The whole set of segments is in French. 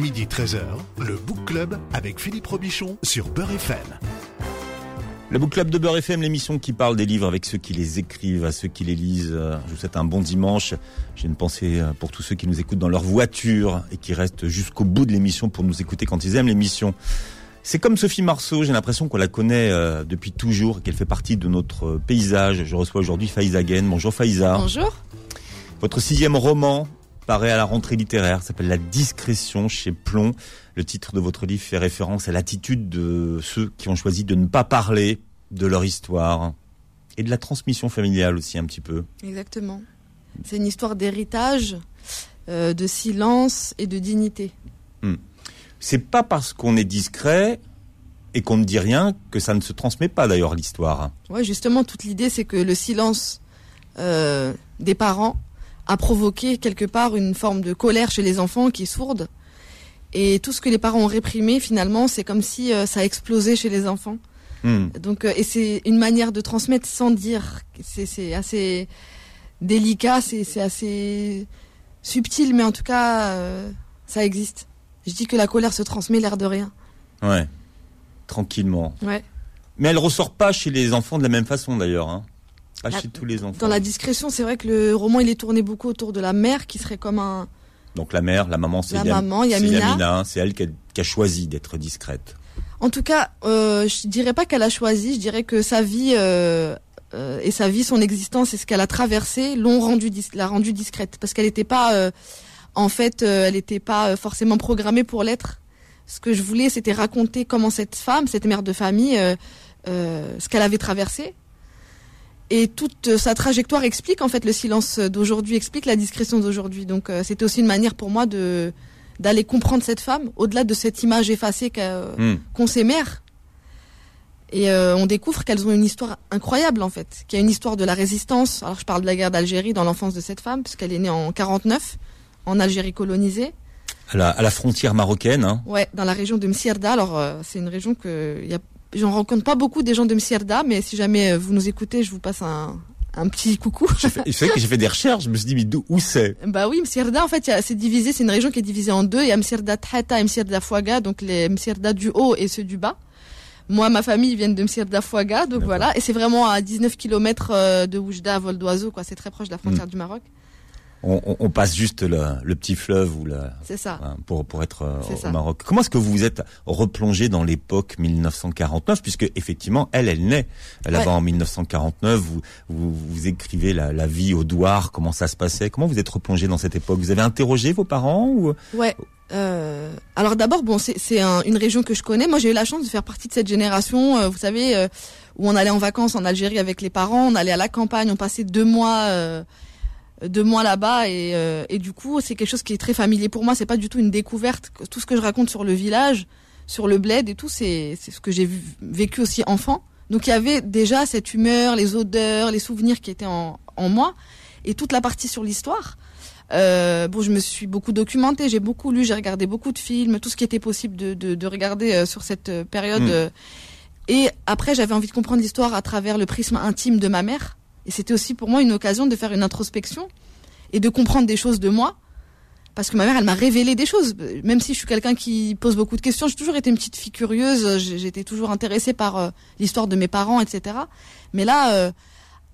Midi 13h, le Book Club avec Philippe Robichon sur Beurre FM. Le Book Club de Beurre FM, l'émission qui parle des livres avec ceux qui les écrivent, à ceux qui les lisent. Je vous souhaite un bon dimanche. J'ai une pensée pour tous ceux qui nous écoutent dans leur voiture et qui restent jusqu'au bout de l'émission pour nous écouter quand ils aiment l'émission. C'est comme Sophie Marceau, j'ai l'impression qu'on la connaît euh, depuis toujours, qu'elle fait partie de notre paysage. Je reçois aujourd'hui Faïza Guen. Bonjour Faïza. Bonjour. Votre sixième roman paraît à la rentrée littéraire, s'appelle La discrétion chez Plomb. Le titre de votre livre fait référence à l'attitude de ceux qui ont choisi de ne pas parler de leur histoire et de la transmission familiale aussi un petit peu. Exactement. C'est une histoire d'héritage, euh, de silence et de dignité. Hmm. C'est pas parce qu'on est discret et qu'on ne dit rien que ça ne se transmet pas d'ailleurs l'histoire. Ouais, justement, toute l'idée c'est que le silence euh, des parents a provoqué quelque part une forme de colère chez les enfants qui est sourde. Et tout ce que les parents ont réprimé, finalement, c'est comme si euh, ça a explosé chez les enfants. Hmm. Donc, euh, et c'est une manière de transmettre sans dire. C'est assez délicat, c'est assez subtil, mais en tout cas, euh, ça existe. Je dis que la colère se transmet l'air de rien. Ouais, tranquillement. Ouais. Mais elle ressort pas chez les enfants de la même façon d'ailleurs. Hein. Pas chez tous les enfants. Dans la discrétion, c'est vrai que le roman il est tourné beaucoup autour de la mère qui serait comme un. Donc la mère, la maman, c'est La Yam- maman, c'est Yamina. Yamina, c'est elle qui a, qui a choisi d'être discrète. En tout cas, euh, je dirais pas qu'elle a choisi, je dirais que sa vie euh, euh, et sa vie, son existence et ce qu'elle a traversé l'ont rendu l'a rendue discrète parce qu'elle n'était pas, euh, en fait, elle n'était pas forcément programmée pour l'être. Ce que je voulais, c'était raconter comment cette femme, cette mère de famille, ce qu'elle avait traversé. Et toute sa trajectoire explique en fait le silence d'aujourd'hui, explique la discrétion d'aujourd'hui. Donc euh, c'était aussi une manière pour moi de d'aller comprendre cette femme au-delà de cette image effacée Hmm. qu'ont ces mères. Et euh, on découvre qu'elles ont une histoire incroyable en fait, qu'il y a une histoire de la résistance. Alors je parle de la guerre d'Algérie dans l'enfance de cette femme, parce qu'elle est née en 49, en Algérie colonisée. À, la, à la frontière marocaine. Hein. Ouais, dans la région de Msirda. Alors euh, c'est une région que il y a, j'en rencontre pas beaucoup des gens de Msirda, mais si jamais euh, vous nous écoutez, je vous passe un, un petit coucou. C'est vrai que j'ai fait des recherches, je me suis dit, mais d'où où c'est? Bah oui, Msirda, en fait, c'est divisé, c'est une région qui est divisée en deux. Il y a Msirda Thata et Msirda Fouaga, donc les Msirda du haut et ceux du bas. Moi, ma famille, viennent de Msirda Fouaga, donc voilà. Et c'est vraiment à 19 km de Oujda, à vol d'oiseau, quoi. C'est très proche de la Mm. frontière du Maroc. On, on- on passe juste le, le petit fleuve ou la, C'est ça. pour, pour être euh, au. Maroc. Comment est-ce que vous vous êtes replongé dans l'époque 1949 Puisque effectivement, elle, elle naît là-bas Ouais. en 1949. Vous, vous, vous écrivez la, la vie au Douar, comment ça se passait? Comment vous êtes replongé dans cette époque? Vous avez interrogé vos parents ou... Ouais. Euh, alors d'abord, bon, c'est c'est un- une région que je connais. Moi, j'ai eu la chance de faire partie de cette génération, euh, vous savez, euh, où on allait en vacances en Algérie avec les parents, on allait à la campagne, on passait deux mois, deux mois là-bas, et, euh, et du coup, c'est quelque chose qui est très familier pour moi. C'est pas du tout une découverte. Tout ce que je raconte sur le village, sur le bled et tout, c'est c'est ce que j'ai vécu aussi enfant. Donc il y avait déjà cette humeur, les odeurs, les souvenirs qui étaient en, en moi, et toute la partie sur l'histoire. Euh, bon, je me suis beaucoup documentée, j'ai beaucoup lu, j'ai regardé beaucoup de films, tout ce qui était possible de, de, de regarder euh, sur cette période. Mm. et après, j'avais envie de comprendre l'histoire à travers le prisme intime de ma mère. Et c'était aussi pour moi une occasion de faire une introspection et de comprendre des choses de moi. Parce que ma mère, elle m'a révélé des choses. Même si je suis quelqu'un qui pose beaucoup de questions, j'ai toujours été une petite fille curieuse. J'étais toujours intéressée par euh, l'histoire de mes parents, etc. Mais là, euh,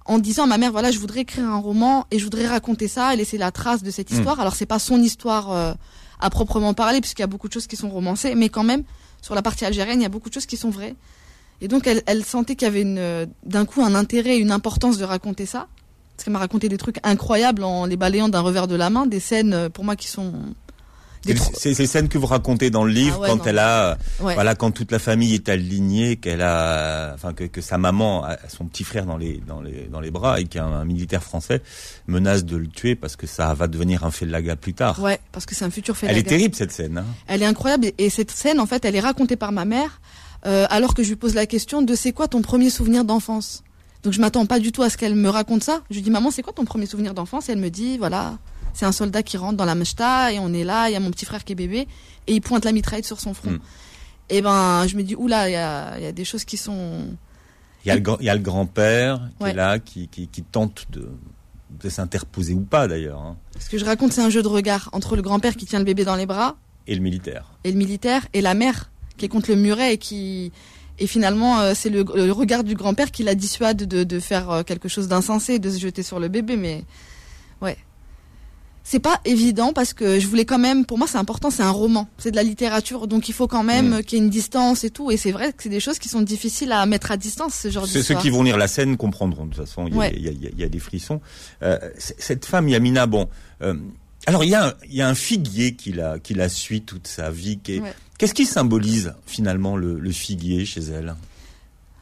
en disant à ma mère, voilà, je voudrais écrire un roman et je voudrais raconter ça et laisser la trace de cette Mm. histoire. Alors c'est pas son histoire euh, à proprement parler, puisqu'il y a beaucoup de choses qui sont romancées, mais quand même, sur la partie algérienne, il y a beaucoup de choses qui sont vraies. Et donc elle, elle sentait qu'il y avait une, euh, d'un coup un intérêt, une importance de raconter ça. Parce qu'elle m'a raconté des trucs incroyables en les balayant d'un revers de la main, des scènes euh, pour moi qui sont C'est ces scènes que vous racontez dans le livre Ah ouais, quand non. elle a, Ouais. voilà, quand toute la famille est alignée, qu'elle a, enfin que, que sa maman a son petit frère dans les dans les dans les bras et qu'un un militaire français menace de le tuer parce que ça va devenir un fait de laga plus tard. Ouais, parce que c'est un futur fait Elle est terrible cette scène. Hein. Elle est incroyable et cette scène, en fait, elle est racontée par ma mère euh, alors que je lui pose la question de c'est quoi ton premier souvenir d'enfance? Donc je m'attends pas du tout à ce qu'elle me raconte ça. Je lui dis maman, c'est quoi ton premier souvenir d'enfance? Et elle me dit voilà, c'est un soldat qui rentre dans la mechta et on est là, il y a mon petit frère qui est bébé et il pointe la mitraille sur son front. Mm. Et ben je me dis oula, il y a, y a des choses qui sont Il y a le, le grand-père qui Ouais. est là, qui, qui, qui tente de, de s'interposer ou pas d'ailleurs. hein. Ce que je raconte, c'est un jeu de regard entre le grand-père qui tient le bébé dans les bras Et le militaire. Et le militaire et la mère qui est contre le muret et qui et finalement euh, c'est le, le regard du grand-père qui la dissuade de, de faire euh, quelque chose d'insensé, de se jeter sur le bébé. Mais ouais, c'est pas évident parce que je voulais quand même. Pour moi, c'est important. C'est un roman, c'est de la littérature, donc il faut quand même Mm. qu'il y ait une distance et tout. Et c'est vrai que c'est des choses qui sont difficiles à mettre à distance ce genre Ceux, ceux qui vont lire la scène comprendront. De toute façon, il y a, Ouais. y a- y y des frissons. Euh, cette femme, Yamina, bon. euh, alors, il y, a un, il y a un figuier qui la, qui la suit toute sa vie. Ouais. Qu'est-ce qui symbolise finalement le, le figuier chez elle?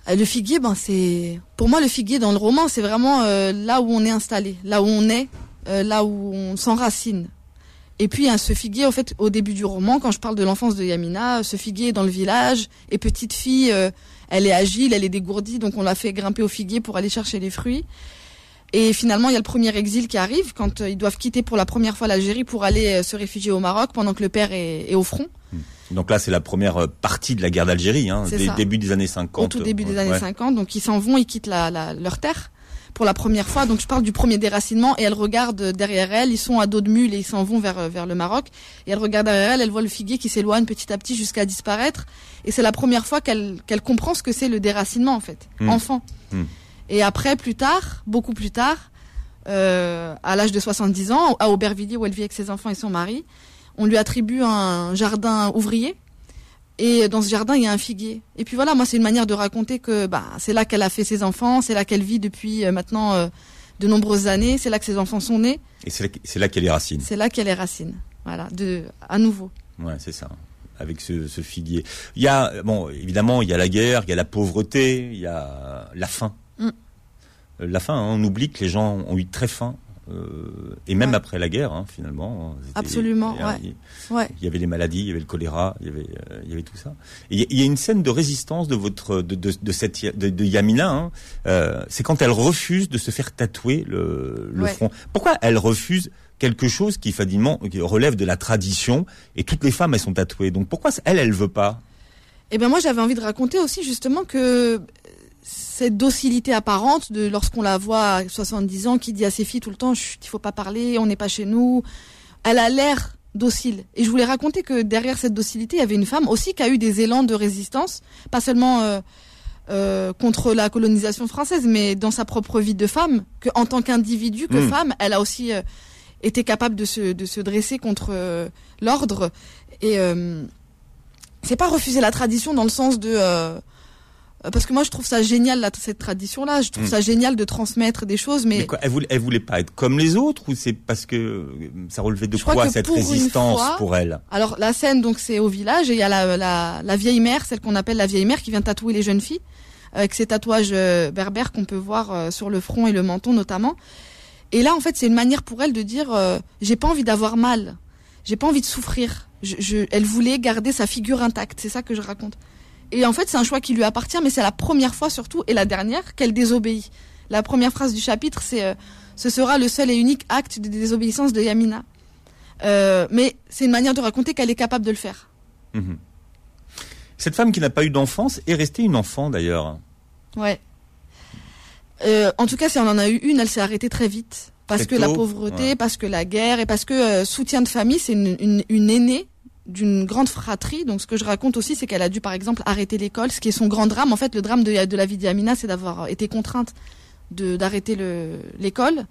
Euh, Le figuier, ben c'est pour moi le figuier dans le roman, c'est vraiment euh, là où on est installé, là où on est, euh, là où on s'enracine. Et puis hein, ce figuier, au fait, au début du roman, quand je parle de l'enfance de Yamina, ce figuier est dans le village et petite fille, euh, elle est agile, elle est dégourdie, donc on l'a fait grimper au figuier pour aller chercher les fruits. Et finalement, il y a le premier exil qui arrive quand euh, ils doivent quitter pour la première fois l'Algérie pour aller euh, se réfugier au Maroc pendant que le père est, est au front. Donc là, c'est la première euh, partie de la guerre d'Algérie, hein, des ça. début des années 50. au tout début des Ouais, années ouais. 50. Donc ils s'en vont, ils quittent la, la- leur terre pour la première fois. Donc je parle du premier déracinement et elle regarde derrière elle. Ils sont à dos de mule et ils s'en vont vers vers le Maroc. Et elle regarde derrière elle, elle voit le figuier qui s'éloigne petit à petit jusqu'à disparaître. Et c'est la première fois qu'elle qu'elle comprend ce que c'est le déracinement en fait, Mm. enfant. Mm. Et après, plus tard, beaucoup plus tard, euh, à l'âge de 70 ans, à Aubervilliers où elle vit avec ses enfants et son mari, on lui attribue un jardin ouvrier. Et dans ce jardin, il y a un figuier. Et puis voilà, moi, c'est une manière de raconter que bah, c'est là qu'elle a fait ses enfants, c'est là qu'elle vit depuis euh, maintenant euh, de nombreuses années, c'est là que ses enfants sont nés, Et c'est là, qu'elle est racine. c'est là qu'elle est racine. Voilà, de, à nouveau. Ouais, c'est ça. Avec ce, ce figuier. Il y a, bon, évidemment, il y a la guerre, il y a la pauvreté, il y a la faim. Mm. Euh, La faim, hein, on oublie que les gens ont eu très faim. euh, et même Ouais. après la guerre, hein, finalement. C'était- Absolument, il y a- ouais. Ouais. Il y avait les maladies, il y avait le choléra, il y avait, euh, il y avait tout ça. Et il y a- il une scène de résistance de votre, de, de, de cette, de, de Yamina. hein. Euh, c'est quand elle refuse de se faire tatouer le, front. Pourquoi elle refuse quelque chose qui, qui relève de la tradition et toutes les femmes elles sont tatouées? Donc pourquoi elle, elle veut pas? Et ben moi j'avais envie de raconter aussi justement que cette docilité apparente de lorsqu'on la voit à 70 ans qui dit à ses filles tout le temps il faut pas parler, on n'est pas chez nous. Elle a l'air docile. Et je voulais raconter que derrière cette docilité, il y avait une femme aussi qui a eu des élans de résistance, pas seulement euh, euh, contre la colonisation française, mais dans sa propre vie de femme, que en tant qu'individu, que Mm. femme, elle a aussi euh, été capable de se, de se dresser contre l'ordre. Et c'est pas refuser la tradition dans le sens de parce que moi je trouve ça génial là, cette tradition là je trouve Mm. ça génial de transmettre des choses mais, Mais quoi, elle, voulait, elle voulait pas être comme les autres ou c'est parce que euh, ça relevait de Je quoi cette pour résistance fois- pour elle? alors la scène donc c'est au village et il y a la, la, la vieille mère celle qu'on appelle la vieille mère qui vient tatouer les jeunes filles avec ces tatouages euh, berbères qu'on peut voir euh, sur le front et le menton notamment. Et là en fait c'est une manière pour elle de dire euh, j'ai pas envie d'avoir mal. J'ai pas envie de souffrir. Je, je- elle voulait garder sa figure intacte c'est ça que je raconte et en fait c'est un choix qui lui appartient mais c'est la première fois surtout et la dernière qu'elle désobéit la première phrase du chapitre c'est euh, ce sera le seul et unique acte de désobéissance de Yamina Euh, mais c'est une manière de raconter qu'elle est capable de le faire Mhm. Cette femme qui n'a pas eu d'enfance est restée une enfant d'ailleurs. Ouais. Euh, en tout cas, si on en a eu une, elle s'est arrêtée très vite. Parce Très que la pauvreté, ouais. parce que la guerre, et parce que euh, soutien de famille, c'est une, une, une aînée d'une grande fratrie. Donc ce que je raconte aussi, c'est qu'elle a dû par exemple arrêter l'école, ce qui est son grand drame. En fait, le drame de, de la vie d'Yamina, c'est d'avoir été contrainte d'arrêter le- l'école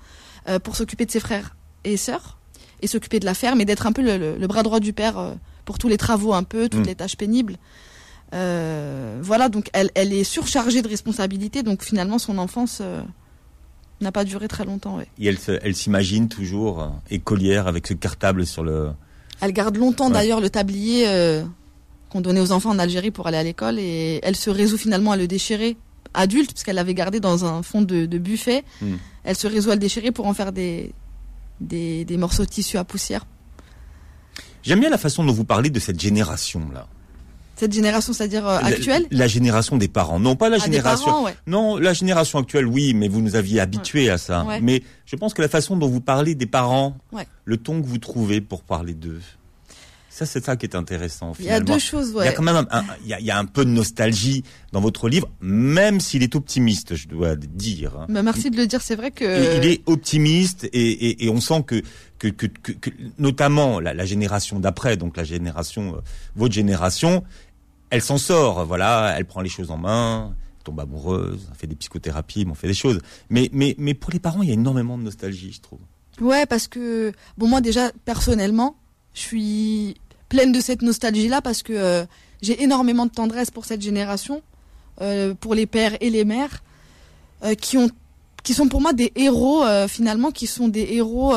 euh, pour s'occuper de ses frères et sœurs et s'occuper de la ferme et d'être un peu le, le- le bras droit du père euh, pour tous les travaux un peu, toutes Mm. les tâches pénibles. Euh, voilà, donc elle, elle est surchargée de responsabilités, donc finalement son enfance n'a pas duré très longtemps. ouais. Et elle, s'imagine toujours écolière avec ce cartable sur le. Elle garde longtemps Ouais. d'ailleurs le tablier euh, qu'on donnait aux enfants en Algérie pour aller à l'école et elle se résout finalement à le déchirer adulte parce qu'elle l'avait gardé dans un fond de, de buffet. Hmm. Elle se résout à le déchirer pour en faire des, des, des morceaux de tissu à poussière. J'aime bien la façon dont vous parlez de cette génération là. Cette génération, c'est-à-dire euh, actuelle La, la génération des parents, non pas la Ah, génération. parents, ouais. Non, la génération actuelle, oui, mais vous nous aviez habitués à ça. Ouais. Mais je pense que la façon dont vous parlez des parents, le ton que vous trouvez pour parler d'eux. Ça, c'est ça qui est intéressant. Il y a deux choses, ouais. Il y a quand même un, il, y a, il y a un peu de nostalgie dans votre livre, même s'il est optimiste, je dois dire. Bah, merci de le dire, c'est vrai que. Il est optimiste et, et, et on sent que, que, que, que, que notamment la, la génération d'après, donc la génération, euh, votre génération, elle s'en sort. Voilà, elle prend les choses en main, tombe amoureuse, fait des psychothérapies, on fait des choses. Mais, mais, mais pour les parents, il y a énormément de nostalgie, je trouve. Ouais, parce que bon, moi déjà personnellement, je suis pleine de cette nostalgie-là parce que euh, j'ai énormément de tendresse pour cette génération, euh, pour les pères et les mères, euh, qui ont, qui sont pour moi des héros finalement, qui sont des héros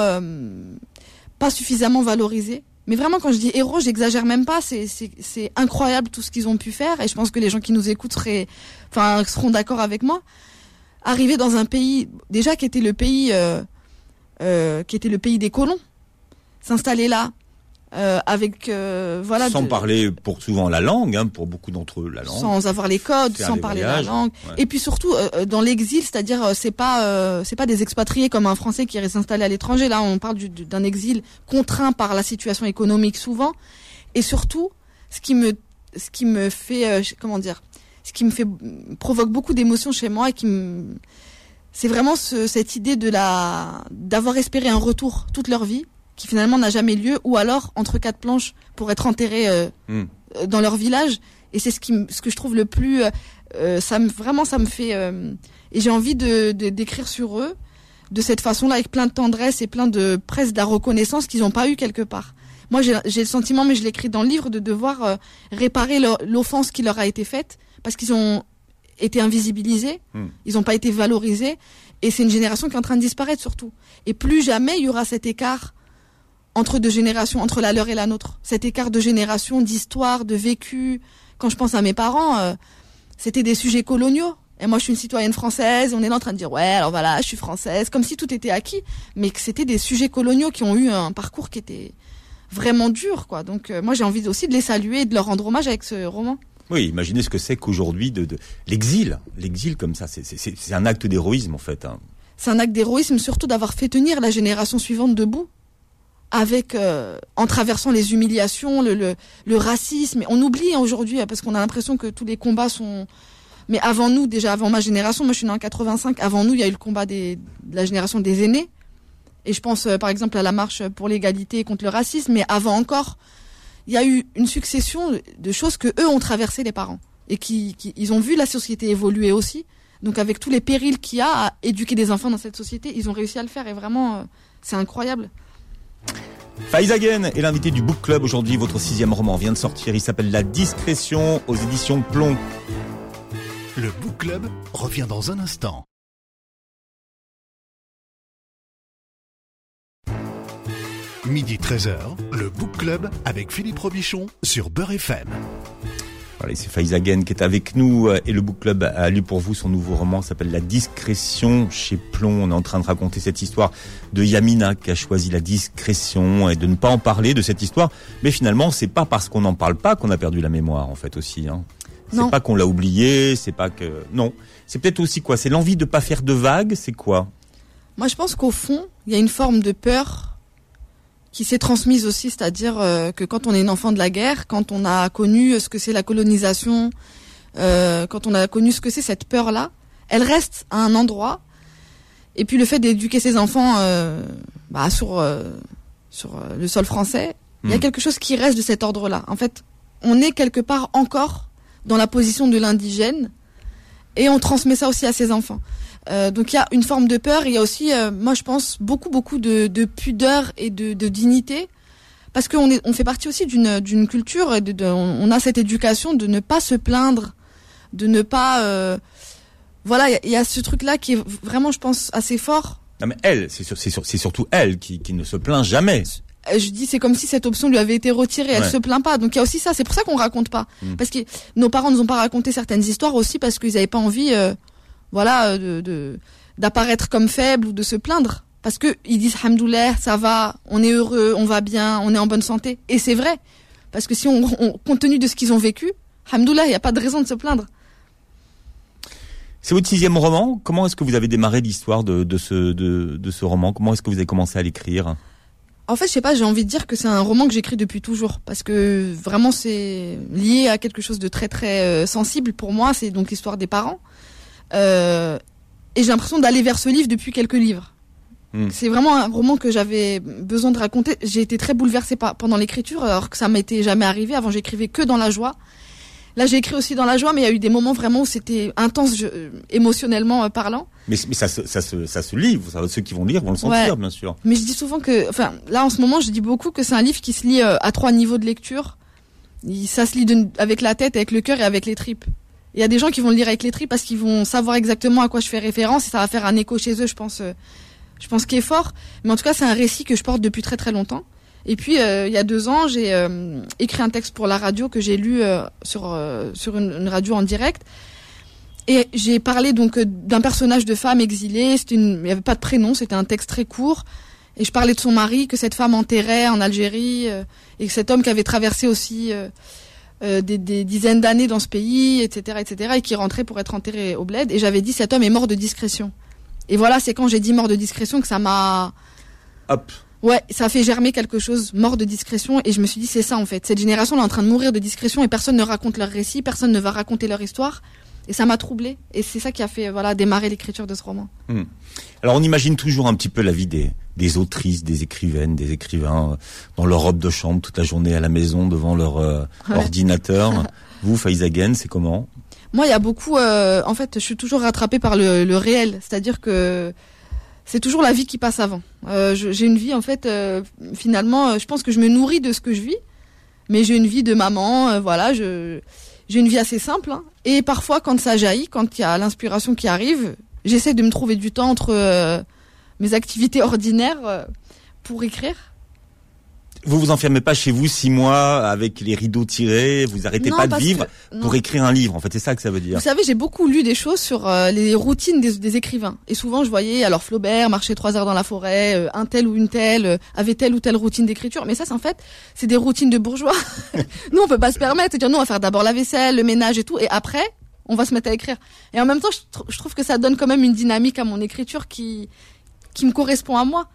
pas suffisamment valorisés. Mais vraiment, quand je dis héros, j'exagère même pas. C'est, incroyable tout ce qu'ils ont pu faire, et je pense que les gens qui nous écoutent seront d'accord avec moi. Arriver dans un pays déjà qui était le pays, euh, euh, qui était le pays des colons, s'installer là, euh, avec euh, voilà sans de- parler pour souvent la langue, hein, pour beaucoup d'entre eux la langue. sans avoir les codes, sans parler voyages, la langue, ouais. et puis surtout euh, euh, dans l'exil, c'est-à-dire euh, c'est pas euh, c'est pas des expatriés comme un Français qui irait s'installer à l'étranger. Là, on parle du- du- d'un exil contraint par la situation économique souvent, et surtout ce qui me ce qui me fait euh, comment dire, ce qui me fait provoque beaucoup d'émotions chez moi et qui me c'est vraiment ce- cette idée de la d'avoir espéré un retour toute leur vie qui finalement n'a jamais lieu ou alors entre quatre planches pour être enterré euh, Hmm. euh, dans leur village et c'est ce qui me- ce que je trouve le plus euh, ça me vraiment ça me fait euh, et j'ai envie de de- d'écrire sur eux de cette façon-là avec plein de tendresse et plein de presque de la reconnaissance qu'ils n'ont pas eu quelque part. Moi j'ai le sentiment mais je l'écris dans le livre de devoir réparer l'offense qui leur a été faite parce qu'ils ont été invisibilisés, Hmm. ils n'ont pas été valorisés et c'est une génération qui est en train de disparaître surtout. Et plus jamais il y aura cet écart entre deux générations, entre la leur et la nôtre. Cet écart de génération, d'histoire, de vécu. Quand je pense à mes parents, euh, c'était des sujets coloniaux. Et moi, je suis une citoyenne française. On est là en train de dire, ouais, alors voilà, je suis française, comme si tout était acquis, mais que c'était des sujets coloniaux qui ont eu un parcours qui était vraiment dur, quoi. Donc, euh, moi, j'ai envie aussi de les saluer et de leur rendre hommage avec ce roman. Oui, imaginez ce que c'est qu'aujourd'hui de, de l'exil, l'exil comme ça, c'est un acte d'héroïsme en fait. hein. C'est un acte d'héroïsme, surtout d'avoir fait tenir la génération suivante debout, euh, en traversant les humiliations, le, racisme. On oublie aujourd'hui hein, parce qu'on a l'impression que tous les combats sont. Mais avant nous, déjà avant ma génération, moi je suis née en 85. Avant nous, il y a eu le combat de la génération des aînés. Et je pense euh, par exemple à la marche pour l'égalité contre le racisme. Mais avant encore, il y a eu une succession de choses que eux ont traversé les parents et qui ils ont vu la société évoluer aussi. Donc avec tous les périls qu'il y a à éduquer des enfants dans cette société, ils ont réussi à le faire et vraiment euh, c'est incroyable. Faizagen est l'invité du Book Club aujourd'hui. Votre sixième roman vient de sortir. Il s'appelle La Discrétion aux éditions Plomb. Le Book Club revient dans un instant. Midi 13h, le Book Club avec Philippe Robichon sur Beurre FM. Voilà, c'est Faizagen qui est avec nous euh, et le Book Club a lu pour vous son nouveau roman s'appelle La Discrétion chez Plomb. On est en train de raconter cette histoire de Yamina qui a choisi la discrétion et de ne pas en parler de cette histoire. Mais finalement, c'est pas parce qu'on n'en parle pas qu'on a perdu la mémoire en fait aussi. Hein. C'est pas qu'on l'a oublié, c'est pas que non. C'est peut-être aussi quoi? C'est l'envie de pas faire de vagues. C'est quoi? Moi je pense qu'au fond, il y a une forme de peur qui s'est transmise aussi, c'est-à-dire euh, que quand on est une enfant de la guerre, quand on a connu ce que c'est la colonisation, euh, quand on a connu ce que c'est cette peur-là, elle reste à un endroit. Et puis le fait d'éduquer ses enfants euh, bah, sur euh, sur euh, le sol français, il y a Hmm. quelque chose qui reste de cet ordre-là. En fait, on est quelque part encore dans la position de l'indigène et on transmet ça aussi à ses enfants. Euh, donc il y a une forme de peur, il y a aussi, euh, moi je pense, beaucoup beaucoup de, de pudeur et de, de dignité, parce qu'on est, on fait partie aussi d'une d'une culture, et de, de- on a cette éducation de ne pas se plaindre, de ne pas, euh, voilà, il y a- il y, a ce truc-là qui est vraiment, je pense, assez fort. Non mais elle, c'est sur- surtout elle qui, qui ne se plaint jamais. Je dis, c'est comme si cette option lui avait été retirée. Elle Ouais. se plaint pas. Donc il y a aussi ça. C'est pour ça qu'on raconte pas. Mm. Parce que nos parents nous ont pas raconté certaines histoires aussi parce qu'ils avaient pas envie, euh, voilà, euh, de d'apparaître comme faible ou de se plaindre. Parce que ils disent Hamdoulah, ça va, on est heureux, on va bien, on est en bonne santé. Et c'est vrai. Parce que si on, on compte tenu de ce qu'ils ont vécu, Hamdoulah, il n'y a pas de raison de se plaindre. C'est votre sixième roman. Comment est-ce que vous avez démarré l'histoire de, de ce de, de ce roman? Comment est-ce que vous avez commencé à l'écrire? En fait, je sais pas, j'ai envie de dire que c'est un roman que j'écris depuis toujours parce que vraiment c'est lié à quelque chose de très très euh, sensible pour moi. C'est donc l'histoire des parents. Euh, et j'ai l'impression d'aller vers ce livre depuis quelques livres. Hmm. C'est vraiment un roman que j'avais besoin de raconter. J'ai été très bouleversée pendant l'écriture, alors que ça m'était jamais arrivé. Avant, j'écrivais que dans la joie. Là, j'ai écrit aussi dans la joie, mais il y a eu des moments vraiment où c'était intense, je- euh, émotionnellement euh, parlant. Mais, mais ça, se, ça, ça savez, ceux qui vont lire vont le sentir, Ouais. bien sûr. Mais je dis souvent que, enfin, là en ce moment, je dis beaucoup que c'est un livre qui se lit à trois niveaux de lecture. Il- ça se lit avec la tête, avec le cœur et avec les tripes. Il y a des gens qui vont le lire avec les tripes parce qu'ils vont savoir exactement à quoi je fais référence et ça va faire un écho chez eux, je pense. euh, je pense qu'il est fort. Mais en tout cas, c'est un récit que je porte depuis très très longtemps. Et puis, euh, il y a deux ans, j'ai euh, écrit un texte pour la radio que j'ai lu sur sur une, radio en direct. Et j'ai parlé donc d'un personnage de femme exilée. C'était une, il n'y avait pas de prénom, c'était un texte très court. Et je parlais de son mari que cette femme enterrait en Algérie et que cet homme qui avait traversé aussi des, des dizaines d'années dans ce pays, etc., etc., et qui rentrait pour être enterré au bled. Et j'avais dit cet homme est mort de discrétion. Et voilà, c'est quand j'ai dit mort de discrétion que ça m'a Hop. Ouais, ça a fait germer quelque chose, mort de discrétion, et je me suis dit c'est ça en fait. Cette génération elle est en train de mourir de discrétion et personne ne raconte leur récit, personne ne va raconter leur histoire, et ça m'a troublée. Et c'est ça qui a fait voilà démarrer l'écriture de ce roman. Alors on imagine toujours un petit peu la vie des, des autrices, des écrivaines, des écrivains euh, dans leur robe de chambre toute la journée à la maison devant leur euh, Ouais. ordinateur. Vous, Faiza Gen, c'est comment? Moi, il y a beaucoup. euh, en fait, je suis toujours rattrapée par le, le réel, c'est-à-dire que c'est toujours la vie qui passe avant. Euh, j'ai une vie en fait. finalement, je pense que je me nourris de ce que je vis, mais j'ai une vie de maman. voilà, je j'ai une vie assez simple. hein. Et parfois, quand ça jaillit, quand il y a l'inspiration qui arrive, j'essaie de me trouver du temps entre euh, mes activités ordinaires euh, pour écrire. Vous vous enfermez pas chez vous six mois avec les rideaux tirés, vous arrêtez Non, pas de vivre que- pour écrire un livre. En fait, c'est ça que ça veut dire. Vous savez, j'ai beaucoup lu des choses sur euh, les routines des, des écrivains. Et souvent, je voyais alors Flaubert marcher trois heures dans la forêt, euh, un tel ou une telle euh, avait telle ou telle routine d'écriture. Mais ça, c'est en fait, c'est des routines de bourgeois. nous, on peut pas se permettre de dire, nous, on va faire d'abord la vaisselle, le ménage et tout, et après, on va se mettre à écrire. Et en même temps, je, tr- je trouve que ça donne quand même une dynamique à mon écriture qui qui me correspond à moi.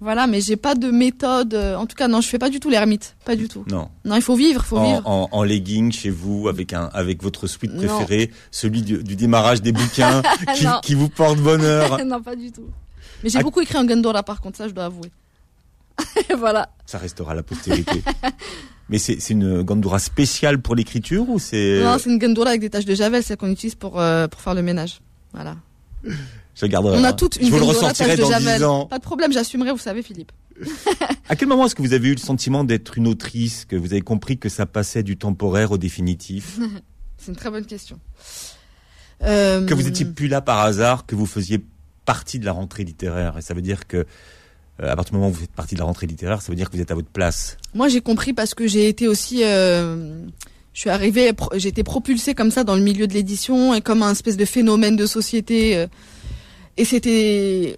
Voilà, mais j'ai pas de méthode. euh, En tout cas, non, je fais pas du tout l'ermite, pas du tout. Non. Non, il faut vivre, faut En, vivre. en, en legging chez vous avec un avec votre suite Non. préférée, celui du, du démarrage des bouquins qui, vous porte bonheur. non, pas du tout. Mais j'ai beaucoup écrit en Gundora par contre, ça je dois avouer. voilà. Ça restera à la postérité. Mais c'est une Gandura spéciale pour l'écriture ou c'est Non, c'est une Gundora avec des taches de javel, celle qu'on utilise pour euh, pour faire le ménage. Voilà. Je garderai. On hein. a toutes Je une vous le ressortirai de dans javel. 10 ans. Pas de problème, j'assumerai, vous savez, Philippe. À quel moment est-ce que vous avez eu le sentiment d'être une autrice, que vous avez compris que ça passait du temporaire au définitif, C'est une très bonne question. Euh, que vous étiez plus là par hasard, que vous faisiez partie de la rentrée littéraire Et ça veut dire que euh, à partir du moment où vous faites partie de la rentrée littéraire, ça veut dire que vous êtes à votre place. Moi, j'ai compris parce que j'ai été aussi. euh, je suis arrivée, j'ai été propulsée comme ça dans le milieu de l'édition et comme un espèce de phénomène de société. Et c'était,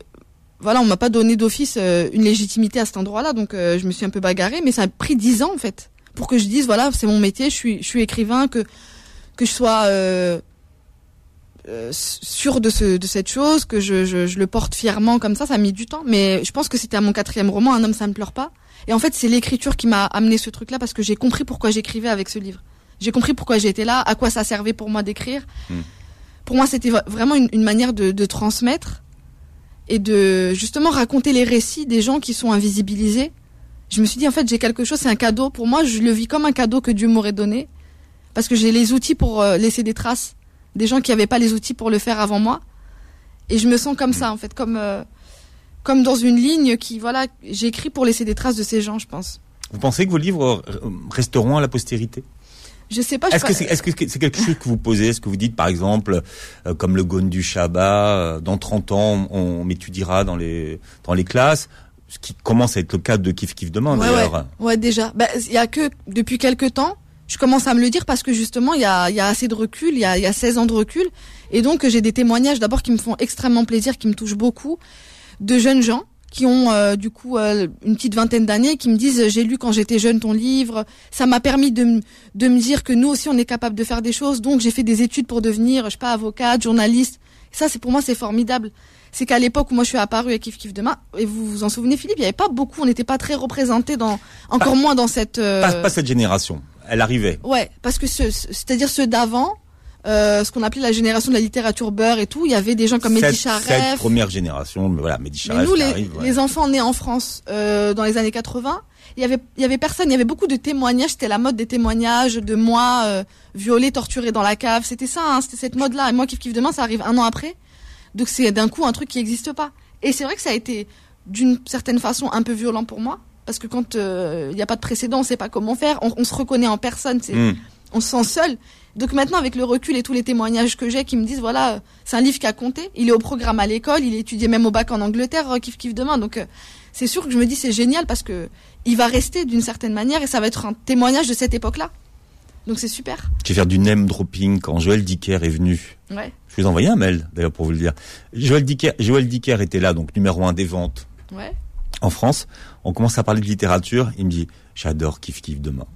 voilà, on m'a pas donné d'office euh, une légitimité à cet endroit-là, donc euh, je me suis un peu bagarrée, mais ça a pris dix ans en fait pour que je dise voilà, c'est mon métier, je suis, écrivain, que que je sois euh, sûr de ce de cette chose, que je, je je le porte fièrement comme ça, ça a mis du temps, mais je pense que c'était à mon quatrième roman, un homme ça ne pleure pas. Et en fait, c'est l'écriture qui m'a amené ce truc-là parce que j'ai compris pourquoi j'écrivais avec ce livre. J'ai compris pourquoi j'étais là, à quoi ça servait pour moi d'écrire. Hmm. Pour moi, c'était vra- vraiment une, manière de, de transmettre et de justement raconter les récits des gens qui sont invisibilisés. Je me suis dit, en fait, j'ai quelque chose, c'est un cadeau. Pour moi, je le vis comme un cadeau que Dieu m'aurait donné parce que j'ai les outils pour euh, laisser des traces. Des gens qui n'avaient pas les outils pour le faire avant moi. Et je me sens comme ça, en fait, comme, euh, comme dans une ligne qui, voilà, j'écris pour laisser des traces de ces gens, je pense. Vous pensez que vos livres euh, resteront à la postérité? Je sais pas. je Est-ce que c'est pas- est-ce que c'est quelque chose que vous posez? Est-ce que vous dites par exemple euh, comme le Gaune du Shabbat euh, dans 30 ans on, on m'étudiera dans les dans les classes? Ce qui commence à être le cas de Kif Kif demain Ouais, d'ailleurs. Ouais, déjà. Bah, il y a que depuis quelques temps, je commence à me le dire parce que justement, il y a, il y a assez de recul, il y a, il y a 16 ans de recul. Et donc, j'ai des témoignages d'abord qui me font extrêmement plaisir, qui me touchent beaucoup, de jeunes gens qui ont euh, du coup euh, une petite vingtaine d'années, qui me disent j'ai lu quand j'étais jeune ton livre, ça m'a permis de, de me dire que nous aussi on est capable de faire des choses, donc j'ai fait des études pour devenir, je sais pas, avocate, journaliste. Ça c'est pour moi c'est formidable. c'est qu'à l'époque où moi je suis apparue avec Kif Kif Demain, et vous vous en souvenez Philippe, il y avait pas beaucoup, on n'était pas très représentés dans, encore moins dans cette. euh, Pas, pas cette génération. Elle arrivait. Ouais, parce que ce- ce- c'est-à-dire ceux d'avant, euh, ce qu'on appelait la génération de la littérature beurre et tout, il y avait des gens comme Mehdi cette Charef. première génération, mais voilà, Mehdi Mais nous, les, arrive. ouais. les enfants nés en France euh, dans les années 80, il y avait, il y avait personne, il y avait beaucoup de témoignages. C'était la mode des témoignages de moi euh, violé, torturé dans la cave. C'était ça, hein, c'était cette mode-là. Et moi, kiff kiff demain, ça arrive un an après. Donc c'est d'un coup un truc qui n'existe pas. Et c'est vrai que ça a été d'une certaine façon un peu violent pour moi. Parce que quand euh, il n'y a pas de précédent, on sait pas comment faire. On, on se reconnaît en personne. C'est, Hmm. on se sent seul. Donc maintenant, avec le recul et tous les témoignages que j'ai qui me disent, voilà, c'est un livre qui a compté. Il est au programme à l'école, il est étudié même au bac en Angleterre, kiff kiff demain. Donc euh, c'est sûr que je me dis c'est génial parce que il va rester d'une certaine manière et ça va être un témoignage de cette époque-là. Donc c'est super. Je vais faire du name dropping quand Joël Dicker est venu. Ouais, Je vous ai envoyé un mail, d'ailleurs, pour vous le dire. Joël Dicker, Joël Dicker était là, donc numéro un des ventes ouais. en France. On commence à parler de littérature. Il me dit, j'adore Kif Kif demain.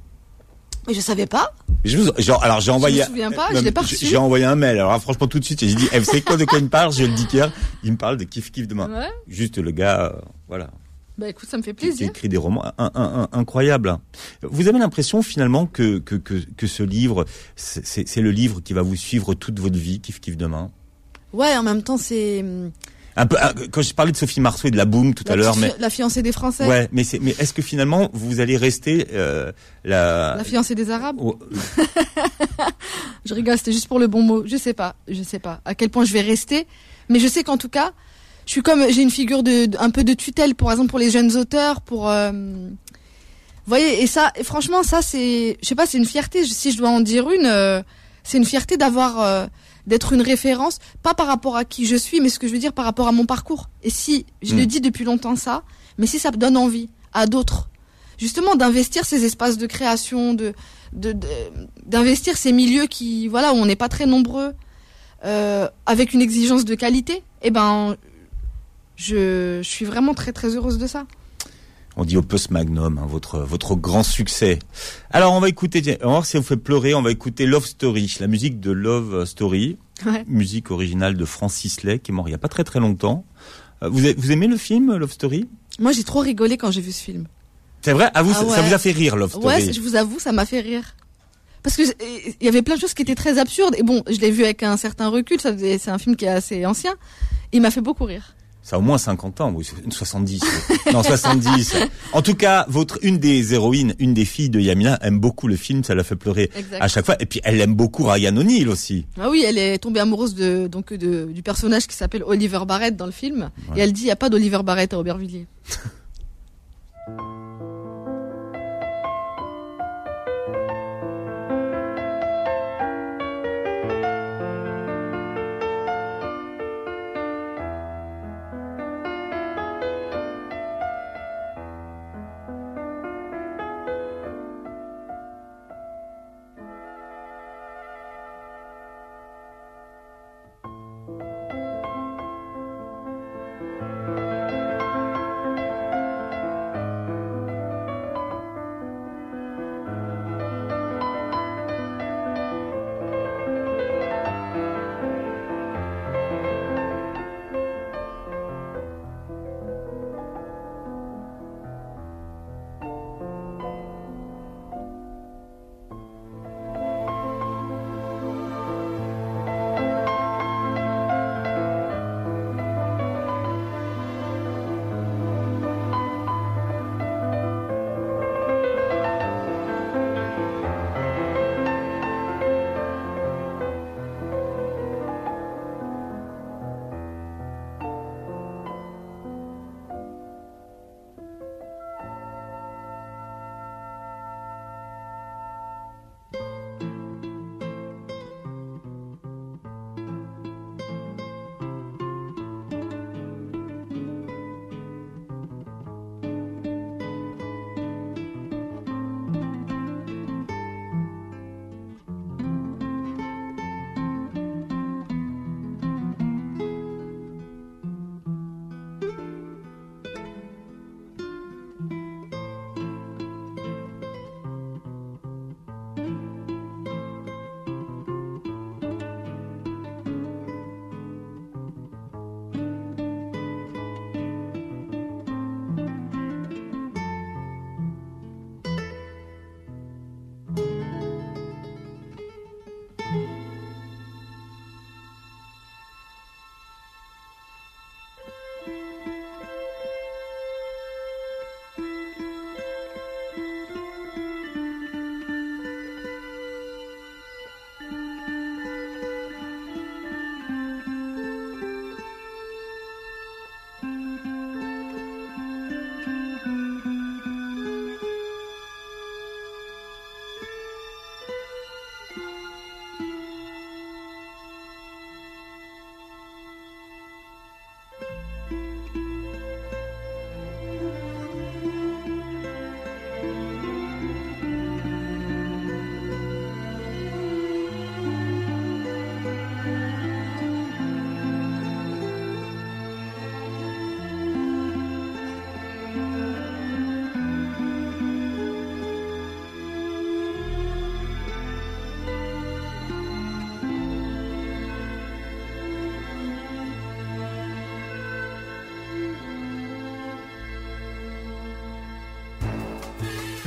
Mais je savais pas. Je vous, genre, alors j'ai envoyé. me souviens pas, je l'ai pas reçu. J'ai envoyé un mail. Alors là, franchement, tout de suite, j'ai dit, eh, vous savez quoi de quoi il me parle? Joël Dicker. Il me parle de Kif Kif demain. Ouais. Juste le gars, euh, voilà, Bah écoute, ça me fait qui, qui plaisir. écrit des romans un- un- un- incroyables. Vous avez l'impression finalement que que que, que ce livre, c'est c'est- c'est le livre qui va vous suivre toute votre vie, Kif Kif demain? Ouais, en même temps c'est hum, Un peu, quand je parlais de Sophie Marceau et de la Boom tout la, à l'heure, mais la fiancée des Français, ouais, mais c'est, mais est-ce que finalement vous allez rester euh, la, la fiancée des Arabes. Oh, Je rigole, c'était juste pour le bon mot. Je sais pas, je sais pas à quel point je vais rester, mais je sais qu'en tout cas, je suis comme j'ai une figure de, de- un peu de tutelle, pour exemple pour les jeunes auteurs, pour euh, vous voyez, et ça, et franchement, ça c'est, je sais pas, c'est une fierté. Si je dois en dire une, euh, c'est une fierté d'avoir, euh, d'être une référence, pas par rapport à qui je suis, mais ce que je veux dire par rapport à mon parcours. Et si, je le dis depuis longtemps ça, mais si ça me donne envie à d'autres, justement d'investir ces espaces de création, de- d'investir ces milieux qui voilà où on n'est pas très nombreux euh, avec une exigence de qualité eh ben je, je suis vraiment très très heureuse de ça on dit opus magnum, hein, votre votre grand succès. Alors on va écouter, on va voir si ça vous fait pleurer. On va écouter Love Story, la musique de Love Story, ouais. musique originale de Francis Lay, qui est mort il y a pas très très longtemps. Euh, Vous, vous aimez le film Love Story? Moi j'ai trop rigolé quand j'ai vu ce film. C'est vrai? Ah vous, Ah ça- vous a fait rire Love Story? Ouais je vous avoue ça m'a fait rire. Parce que euh, il y avait plein de choses qui étaient très absurdes. Et bon je l'ai vu avec un certain recul. C'est un film qui est assez ancien. Il m'a fait beaucoup rire Ça a au moins 50 ans, oui, 70. non, 70. En tout cas, votre une des héroïnes, une des filles de Yamina aime beaucoup le film, ça la fait pleurer exact à chaque fois. Et puis elle aime beaucoup Ryan O'Neill aussi. Ah oui, elle est tombée amoureuse de donc de, du personnage qui s'appelle Oliver Barrett dans le film. Ouais. Et elle dit il y a pas d'Oliver Barrett à Aubervilliers.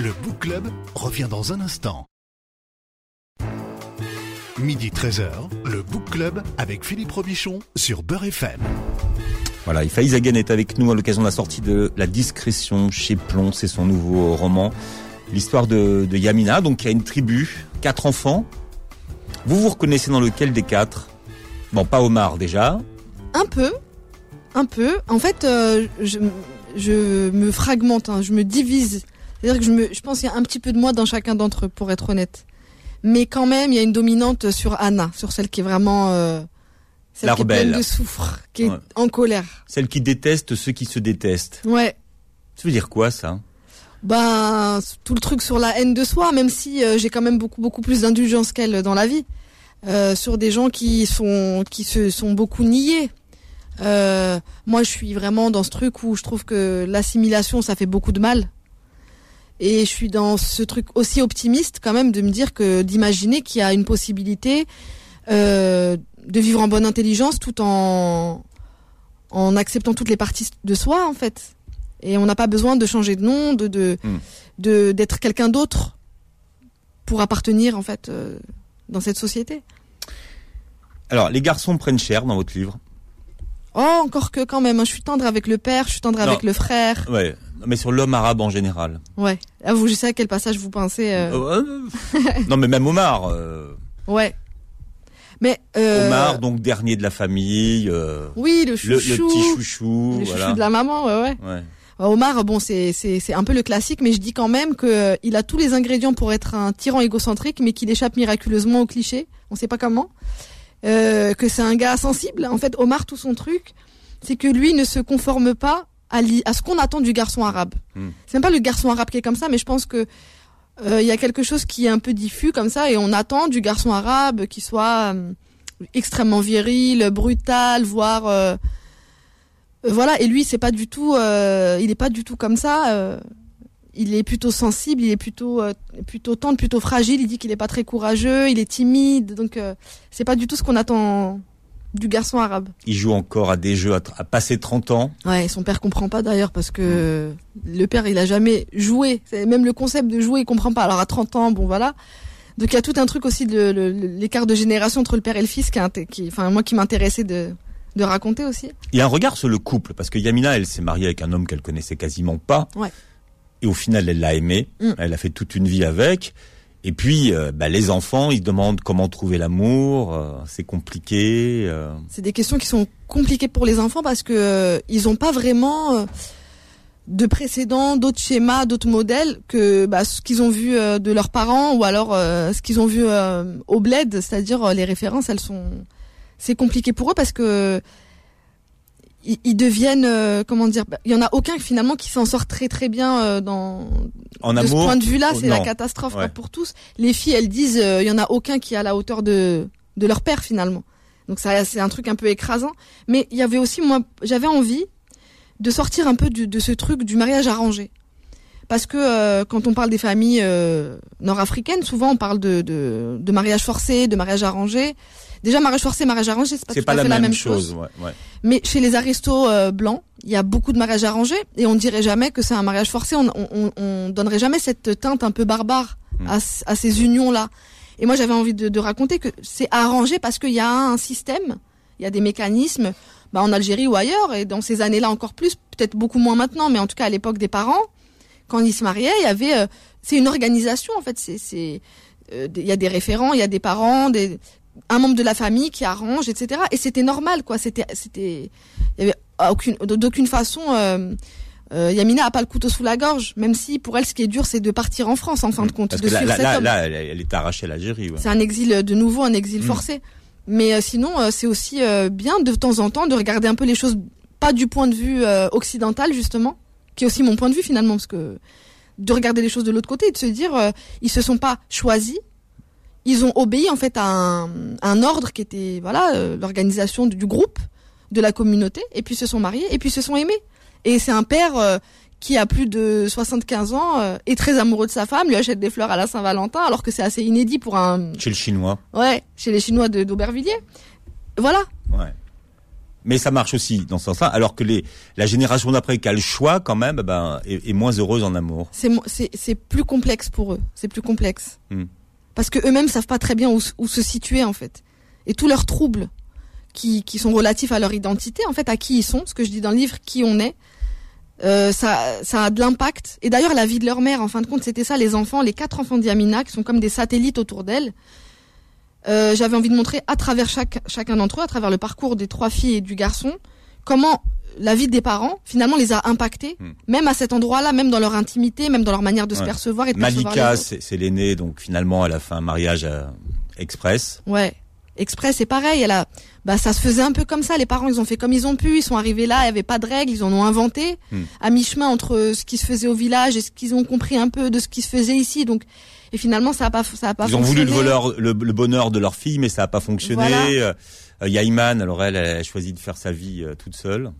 Le Book Club revient dans un instant. Midi 13h, le Book Club avec Philippe Robichon sur Beurre FM. Voilà, Faïz Hagen est avec nous à l'occasion de la sortie de La Discrétion chez Plomb, c'est son nouveau roman. L'histoire de, de, Yamina, donc qui a une tribu, quatre enfants. Vous vous reconnaissez dans lequel des quatre? Bon, pas Omar déjà. Un peu, un peu. En fait, euh, je, je, me fragmente, hein, je me divise. C'est-à-dire que je, me, je pense qu'il y a un petit peu de moi dans chacun d'entre eux, pour être honnête. Mais quand même, il y a une dominante sur Anna, sur celle qui est vraiment... Euh, celle La qui est rebelle. pleine de souffre, qui est Ouais. en colère. Celle qui déteste ceux qui se détestent. Ouais. Ça veut dire quoi ça? Ben, tout le truc sur la haine de soi, même si euh, j'ai quand même beaucoup beaucoup plus d'indulgence qu'elle dans la vie, euh, sur des gens qui sont qui se sont beaucoup niés. Euh, moi, je suis vraiment dans ce truc où je trouve que l'assimilation, ça fait beaucoup de mal. Et je suis dans ce truc aussi optimiste quand même de me dire que d'imaginer qu'il y a une possibilité euh, de vivre en bonne intelligence tout en en acceptant toutes les parties de soi en fait. Et on n'a pas besoin de changer de nom, de de Hmm. d'être quelqu'un d'autre pour appartenir en fait euh, dans cette société. Alors, les garçons prennent cher dans votre livre. Oh, encore que quand même, hein, je suis tendre avec le père, je suis tendre Non. avec le frère. Ouais, mais sur l'homme arabe en général. Ouais. Ah, vous, je sais à quel passage vous pensez. euh, Euh, non, mais même Omar. euh, Ouais. Mais euh, Omar, donc dernier de la famille. oui, le chouchou, le petit chouchou. le voilà. chouchou de la maman, ouais, ouais. Ouais. Omar, bon, c'est c'est un peu le classique, mais je dis quand même que il a tous les ingrédients pour être un tyran égocentrique, mais qu'il échappe miraculeusement au cliché. On sait pas comment. Que c'est un gars sensible. En fait, Omar, tout son truc, c'est que lui ne se conforme pas à, ce qu'on attend du garçon arabe. Hmm. C'est même pas le garçon arabe qui est comme ça, mais je pense que euh, il y a quelque chose qui est un peu diffus comme ça, et on attend du garçon arabe qui soit euh, extrêmement viril, brutal, voire euh, voilà. Et lui, c'est pas du tout, il est pas du tout comme ça. il est plutôt sensible, il est plutôt plutôt tendre, plutôt fragile. Il dit qu'il est pas très courageux, il est timide, donc c'est pas du tout ce qu'on attend du garçon arabe. Il joue encore à des jeux à, à passer 30 ans. Ouais, son père comprend pas d'ailleurs parce que le père il a jamais joué. Même le concept de jouer il comprend pas. Alors à 30 ans, bon voilà. Donc il y a tout un truc aussi de l'écart de génération entre le père et le fils qui, enfin moi qui m'intéressait de de raconter aussi. Il y a un regard sur le couple, parce que Yamina, elle s'est mariée avec un homme qu'elle connaissait quasiment pas. Ouais. Et au final, elle l'a aimé. Mm. Elle a fait toute une vie avec. Et puis, euh, bah, les enfants, ils demandent comment trouver l'amour. euh, c'est compliqué. euh. C'est des questions qui sont compliquées pour les enfants parce que euh, ils ont pas vraiment euh, de précédents, d'autres schémas, d'autres modèles que bah, ce qu'ils ont vu de leurs parents ou alors ce qu'ils ont vu au bled, c'est-à-dire les références, elles sont c'est compliqué pour eux parce que ils, ils deviennent euh, comment dire, bah, il y en a aucun finalement qui s'en sort très très bien euh, dans En de ce point de vue-là, oh, c'est la catastrophe Ouais. pour tous. Les filles, elles disent, euh, il y en a aucun qui est à la hauteur de de leur père finalement. Donc ça, c'est un truc un peu écrasant. Mais il y avait aussi moi, j'avais envie de sortir un peu du- de ce truc du mariage arrangé. Parce que euh, quand on parle des familles euh, nord-africaines, souvent on parle de, de, de mariage forcé, de mariage arrangé. Déjà mariage forcé, mariage arrangé, c'est pas tout pas la fait même, la même chose. chose. ouais, ouais. Mais chez les aristos euh, blancs, il y a beaucoup de mariages arrangés et on dirait jamais que c'est un mariage forcé. On, on, on- on donnerait jamais cette teinte un peu barbare Mm. à, ces unions-là. Et moi, j'avais envie de, de raconter que c'est arrangé parce qu'il y a un système, il y a des mécanismes, bah, en Algérie ou ailleurs, et dans ces années-là encore plus, peut-être beaucoup moins maintenant, mais en tout cas à l'époque des parents, quand ils se mariaient, il y avait, euh, c'est une organisation en fait. C'est, euh, il y a des référents, il y a des parents, des, un membre de la famille qui arrange, etc. Et c'était normal, quoi. C'était, c'était, il y avait aucune, d'aucune façon. Euh, euh, Yamina a pas le couteau sous la gorge, même si pour elle, ce qui est dur, c'est de partir en France, en fin de compte, Parce de que là, là, cet là, homme. là, elle, est arrachée à l'Algérie. ouais. C'est un exil euh, de nouveau, un exil Mm. forcé. Mais euh, sinon, c'est aussi bien de temps en temps de regarder un peu les choses, pas du point de vue occidental justement, qui est aussi mon point de vue finalement, parce que de regarder les choses de l'autre côté et de se dire, ils se sont pas choisis, ils ont obéi en fait à un, un ordre qui était voilà euh, l'organisation du, groupe, de la communauté, et puis se sont mariés, et puis se sont aimés. Et c'est un père euh, qui a plus de 75 ans, euh, est très amoureux de sa femme, lui achète des fleurs à la Saint-Valentin, alors que c'est assez inédit pour un Chez le Chinois. Ouais, chez les Chinois d'Aubervilliers. Voilà. Ouais. Mais ça marche aussi dans ce sens-là, alors que les, la génération d'après qui a le choix quand même, ben, est, est moins heureuse en amour. C'est plus complexe pour eux. C'est plus complexe. Hmm. Parce que eux-mêmes savent pas très bien où, se situer en fait. Et tous leurs troubles qui, qui sont relatifs à leur identité, en fait, à qui ils sont, ce que je dis dans le livre, qui on est, euh, ça, a de l'impact. Et d'ailleurs, la vie de leur mère, en fin de compte, c'était ça, les enfants, les quatre enfants d'Yamina, qui sont comme des satellites autour d'elle. Euh, J'avais envie de montrer à travers chacun d'entre eux, à travers le parcours des trois filles et du garçon, comment la vie des parents, finalement, les a impactés, Hmm. même à cet endroit-là, même dans leur intimité, même dans leur manière de se percevoir et de Malika, c'est l'aînée, donc finalement, elle a fait un mariage euh, express. Ouais. Express, c'est pareil. Elle a, bah, ça se faisait un peu comme ça. Les parents, ils ont fait comme ils ont pu. Ils sont arrivés là, il y avait pas de règles. Ils en ont inventé Hmm. à mi-chemin entre ce qui se faisait au village et ce qu'ils ont compris un peu de ce qui se faisait ici. Donc, et finalement, ça a pas, ça a pas Ils ont voulu le, voleur, le, le bonheur de leur fille, mais ça n'a pas fonctionné. Voilà. Euh, euh, Yaïman, alors elle, elle a choisi de faire sa vie euh, toute seule.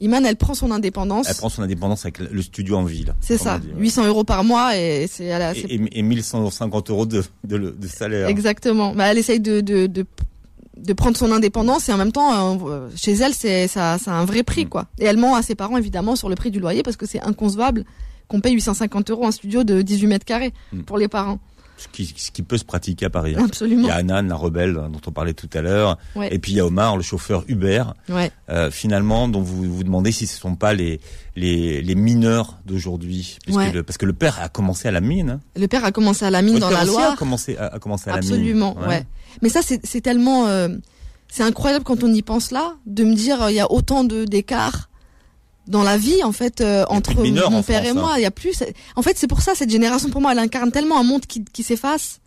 Iman, elle prend son indépendance. Elle prend son indépendance avec le studio en ville. C'est ça. on dit, ouais. 800 euros par mois et c'est, Et, et, et 1150 euros de, de, de salaire. exactement. Bah, elle essaye de, de, de, de prendre son indépendance et en même temps, euh, chez elle, c'est, ça, ça a un vrai prix, Mm. quoi. Et elle ment à ses parents, évidemment, sur le prix du loyer parce que c'est inconcevable qu'on paye 850 euros un studio de 18 mètres carrés Mm. pour les parents. Ce, qui, ce qui peut se pratiquer à Paris. hein. Il Absolument. y a Anan, la rebelle dont on parlait tout à l'heure. Ouais. Et puis il y a Omar, le chauffeur Uber. Ouais. Euh, finalement, dont vous vous demandez si ce sont pas les les, les mineurs d'aujourd'hui, Ouais. parce que le père a commencé à la mine. hein. Le père a commencé à la mine Votre dans père la Loire. a commencé a, a commencé à la mine. Absolument, ouais. Mais ça, c'est tellement, euh, c'est incroyable quand on y pense là, de me dire euh, il y a autant de d'écart dans la vie en fait euh, entre de mon père France, et moi. hein. Il y a plus. En fait, c'est pour ça cette génération pour moi, elle incarne tellement un monde qui, qui s'efface.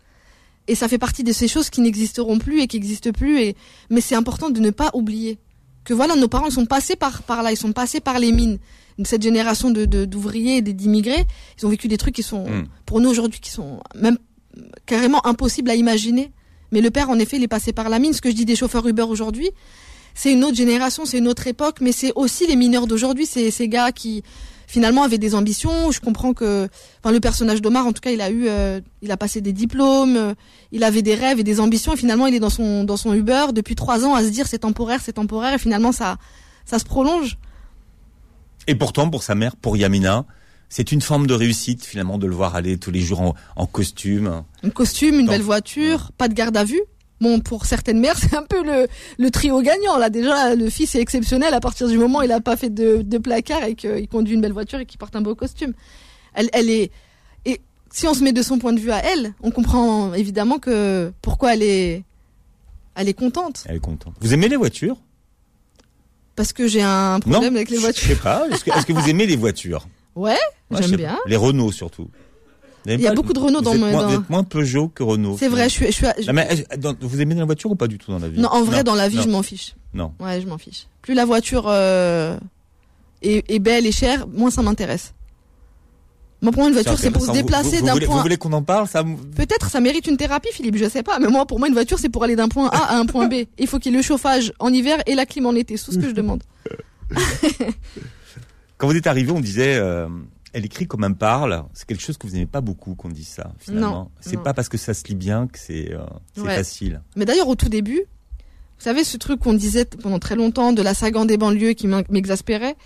Et ça fait partie de ces choses qui n'existeront plus et qui n'existent plus. Et mais c'est important de ne pas oublier que voilà, nos parents ils sont passés par par là, ils sont passés par les mines. Cette génération de de- d'ouvriers et d'immigrés, ils ont vécu des trucs qui sont Mm. pour nous aujourd'hui qui sont même carrément impossibles à imaginer. Mais le père, en effet, il est passé par la mine. Ce que je dis des chauffeurs Uber aujourd'hui, c'est une autre génération, c'est une autre époque, mais c'est aussi les mineurs d'aujourd'hui, c'est ces gars qui finalement avaient des ambitions. Je comprends que, enfin, le personnage d'Omar, en tout cas, il a eu, euh, il a passé des diplômes, euh, il avait des rêves et des ambitions, et finalement, il est dans son dans son Uber depuis trois ans à se dire c'est temporaire, c'est temporaire, et finalement, ça ça se prolonge. Et pourtant, pour sa mère, pour Yamina, c'est une forme de réussite finalement de le voir aller tous les jours en, en costume. Un costume, une belle voiture, pas de garde à vue. Bon, pour certaines mères, c'est un peu le, le trio gagnant. Là, déjà, le fils est exceptionnel à partir du moment où il a pas fait de, de placard et qu'il conduit une belle voiture et qu'il porte un beau costume. Elle, elle est, et si on se met de son point de vue à elle, on comprend évidemment que pourquoi elle est, elle est contente. Elle est contente. Vous aimez les voitures? Parce que j'ai un problème Non, avec les Je voitures. sais pas. Est-ce que, vous aimez les voitures? Ouais, je j'aime bien. Les Renault surtout. Il y a beaucoup de Renault dans mon- dans- Vous êtes moins Peugeot que Renault. C'est vrai, je suis, je suis, Non, mais dans- vous aimez la voiture ou pas du tout dans la vie non, en vrai, dans la vie, non. je m'en fiche. Non. Ouais, je m'en fiche. Plus la voiture euh, est, est belle et chère, moins ça m'intéresse. Moi, pour moi, une voiture, c'est pour se déplacer d'un point. Vous voulez qu'on en parle ça Peut-être ça mérite une thérapie, Philippe, je sais pas. Mais moi, pour moi, une voiture, c'est pour aller d'un point A à un point B. Il faut qu'il y ait le chauffage en hiver et la clim en été. C'est tout ce que je demande. Quand vous êtes arrivé, on disait, euh, elle écrit comme un parle. C'est quelque chose que vous n'aimez pas beaucoup qu'on dise ça. Finalement, Non, c'est pas parce que ça se lit bien que c'est euh, Ouais. facile. Mais d'ailleurs, au tout début, vous savez, ce truc qu'on disait pendant très longtemps de la Sagan des banlieues qui m'exaspérait.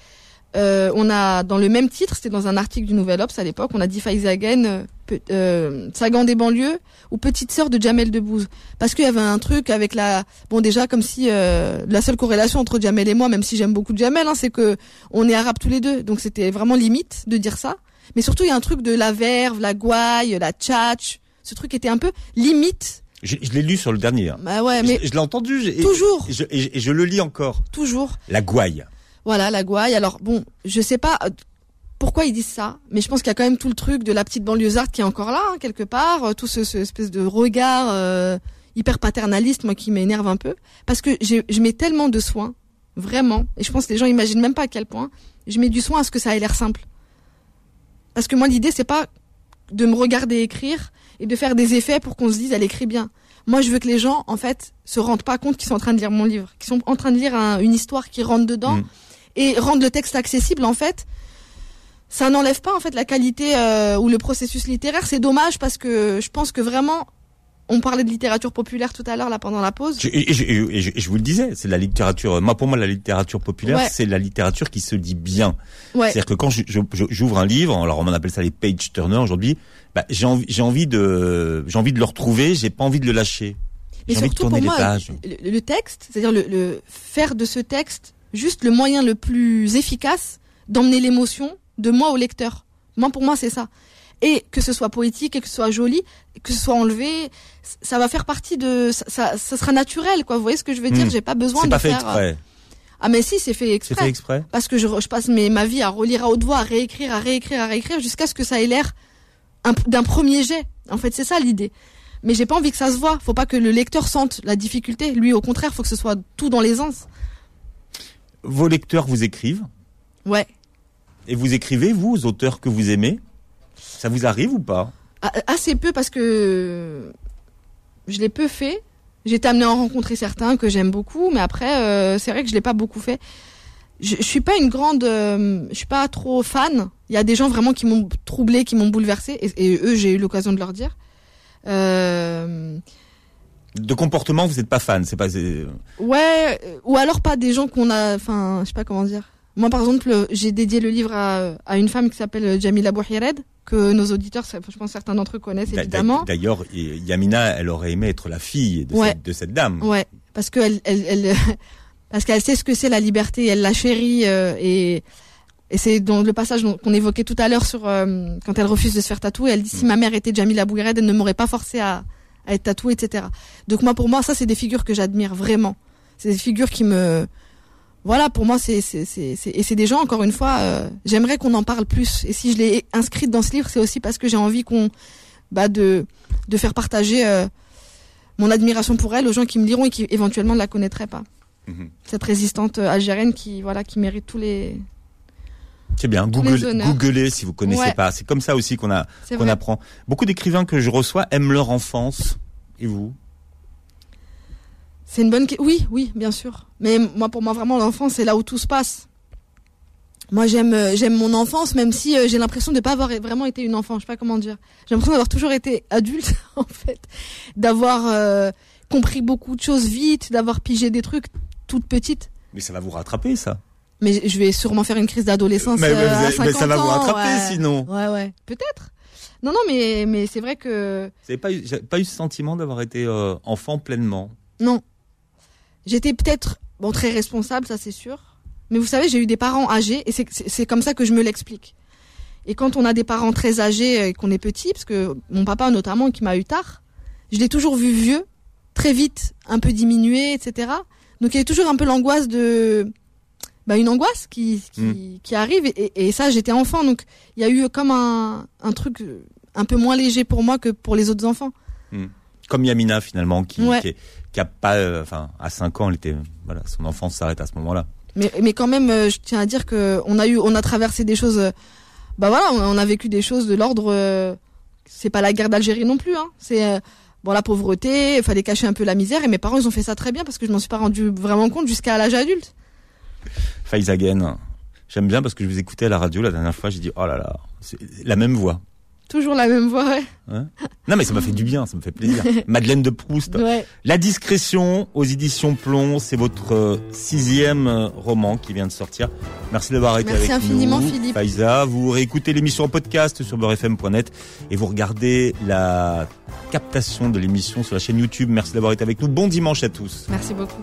Euh, on a dans le même titre, c'était dans un article du Nouvel Obs à l'époque, on a dit Faizagen, euh, euh, Sagan des banlieues ou petite sœur de Jamel Debbouze, parce qu'il y avait un truc avec la, bon déjà comme si euh, la seule corrélation entre Jamel et moi, même si j'aime beaucoup Jamel, hein, c'est que on est arabes tous les deux, donc c'était vraiment limite de dire ça. Mais surtout il y a un truc de la verve, la gouaille, la tchatch, ce truc était un peu limite. Je, je l'ai lu sur le dernier. hein. Bah ouais, mais je je l'ai entendu. et- toujours, Et je, et- et je le lis encore. toujours. La gouaille. Voilà, la gouaille. Alors bon, je sais pas euh, pourquoi ils disent ça, mais je pense qu'il y a quand même tout le truc de la petite banlieusarde qui est encore là, hein, quelque part, euh, tout ce, ce espèce de regard euh, hyper paternaliste, moi qui m'énerve un peu, parce que je mets tellement de soin, vraiment, et je pense que les gens imaginent même pas à quel point, je mets du soin à ce que ça ait l'air simple. Parce que moi l'idée c'est pas de me regarder écrire et de faire des effets pour qu'on se dise elle écrit bien. Moi, je veux que les gens, en fait, se rendent pas compte qu'ils sont en train de lire mon livre, qu'ils sont en train de lire un- une histoire qui rentre dedans Mm. Et rendre le texte accessible. En fait, ça n'enlève pas en fait la qualité euh, ou le processus littéraire. C'est dommage parce que je pense que vraiment, on parlait de littérature populaire tout à l'heure là pendant la pause. Je- Et, je- et je- et je vous le disais, c'est la littérature. Moi, pour moi, la littérature populaire, Ouais. c'est la littérature qui se dit bien. Ouais. C'est-à-dire que quand j'ouvre un livre, alors on appelle ça les page turners aujourd'hui, bah, j'ai envie, j'ai envie de, j'ai envie de le retrouver, j'ai pas envie de le lâcher. Mais J'ai envie de surtout tourner pour les moi, pages. le, le texte, c'est-à-dire le, le faire de ce texte juste le moyen le plus efficace d'emmener l'émotion de moi au lecteur. Moi, pour moi, c'est ça. Et que ce soit poétique et que ce soit joli, que ce soit enlevé, ça va faire partie de, ça, ça, ça sera naturel, quoi. Vous voyez ce que je veux dire? Hmm. J'ai pas besoin C'est de pas fait faire. euh, exprès. Ah mais si, c'est fait C'est exprès. fait exprès. Parce que je, passe mes, ma vie à relire à haute voix, à réécrire, à réécrire, à réécrire, jusqu'à ce que ça ait l'air un- d'un premier jet. En fait, c'est ça l'idée. Mais j'ai pas envie que ça se voit. Faut pas que le lecteur sente la difficulté. Lui, au contraire, faut que ce soit tout dans l'aisance. Vos lecteurs vous écrivent Ouais. et vous écrivez vous aux auteurs que vous aimez. Ça vous arrive ou pas? A- Assez peu parce que je l'ai peu fait. J'ai été amenée à en rencontrer certains que j'aime beaucoup, mais après, euh, c'est vrai que je l'ai pas beaucoup fait. Je, je suis pas une grande, euh, je suis pas trop fan. Il y a des gens vraiment qui m'ont troublé, qui m'ont bouleversé, et, et eux, j'ai eu l'occasion de leur dire. Euh, De comportement, vous n'êtes pas fan. C'est pas. ouais, euh, ou alors pas des gens qu'on a, enfin, je sais pas comment dire. Moi, par exemple, euh, j'ai dédié le livre à, à une femme qui s'appelle Jamila Bouhired, que nos auditeurs, je pense certains d'entre eux connaissent évidemment. D'ailleurs, Yamina, elle aurait aimé être la fille de, Ouais. cette, de cette dame. Ouais, parce que elle, parce qu'elle sait ce que c'est la liberté, elle la chérit euh, et et c'est dans le passage qu'on évoquait tout à l'heure sur euh, quand elle refuse de se faire tatouer, elle dit si Mm. ma mère était Jamila Bouhired, elle ne m'aurait pas forcé à, à être tatouée, etc. Donc moi, pour moi, ça c'est des figures que j'admire vraiment. C'est des figures qui me voilà, pour moi, c'est c'est c'est c'est- et c'est des gens encore une fois. euh, J'aimerais qu'on en parle plus. Et si je l'ai inscrite dans ce livre, c'est aussi parce que j'ai envie qu'on bah de de faire partager euh, mon admiration pour elle aux gens qui me liront et qui éventuellement ne la connaîtraient pas. Mhm. Cette résistante euh, algérienne qui voilà qui mérite tous les. C'est bien. Google, googlez si vous connaissez Ouais. pas. C'est comme ça aussi qu'on a qu'on apprend. Beaucoup d'écrivains que je reçois aiment leur enfance. Et vous? C'est une bonne. que- Oui, oui, bien sûr. Mais moi, pour moi, vraiment, l'enfance, c'est là où tout se passe. Moi, j'aime, euh, j'aime mon enfance, même si euh, j'ai l'impression de pas avoir vraiment été une enfant. Je sais pas comment dire. J'ai l'impression d'avoir toujours été adulte, en fait, d'avoir euh, compris beaucoup de choses vite, d'avoir pigé des trucs toute petite. Mais ça va vous rattraper, ça. Mais je vais sûrement faire une crise d'adolescence. Mais- mais euh, à mais ça 50 va vous rattraper, ouais. sinon. Ouais, ouais. Peut-être. Non, non, mais mais c'est vrai que Vous n'avez pas eu, pas eu ce sentiment d'avoir été euh, enfant pleinement? Non. J'étais peut-être bon très responsable, ça c'est sûr. Mais vous savez, j'ai eu des parents âgés et c'est comme ça que je me l'explique. Et quand on a des parents très âgés et qu'on est petit, parce que mon papa notamment qui m'a eu tard, je l'ai toujours vu vieux, très vite, un peu diminué, etc. Donc il y a toujours un peu l'angoisse de, bah une angoisse qui qui, qui arrive et, et- et ça j'étais enfant donc il y a eu comme un un truc euh, un peu moins léger pour moi que pour les autres enfants. Comme Yamina, finalement, qui, Ouais. qui, est- qui a pas, euh, enfin, à 5 ans, elle était, voilà, son enfance s'arrête à ce moment-là. Mais, mais quand même, euh, je tiens à dire que on a eu, on a traversé des choses. euh, bah voilà, on, on a vécu des choses de l'ordre. c'est pas la guerre d'Algérie non plus. Hein. C'est bon la pauvreté, il fallait cacher un peu la misère. Et mes parents, ils ont fait ça très bien parce que je m'en suis pas rendu vraiment compte jusqu'à l'âge adulte. Faiz Again, j'aime bien parce que je vous écoutais à la radio la dernière fois, j'ai dit, oh là là, c'est la même voix. Toujours la même voix. Ouais. Hein? Non mais ça m'a fait du bien, ça me fait plaisir. Madeleine de Proust. ouais. La discrétion aux éditions Plomb, c'est votre euh, sixième euh, roman qui vient de sortir. Merci d'avoir été Merci avec infiniment, nous, Philippe. Faiza. Vous réécoutez l'émission en podcast sur beurrefm.net et vous regardez la captation de l'émission sur la chaîne YouTube. Merci d'avoir été avec nous. Bon dimanche à tous. Merci beaucoup.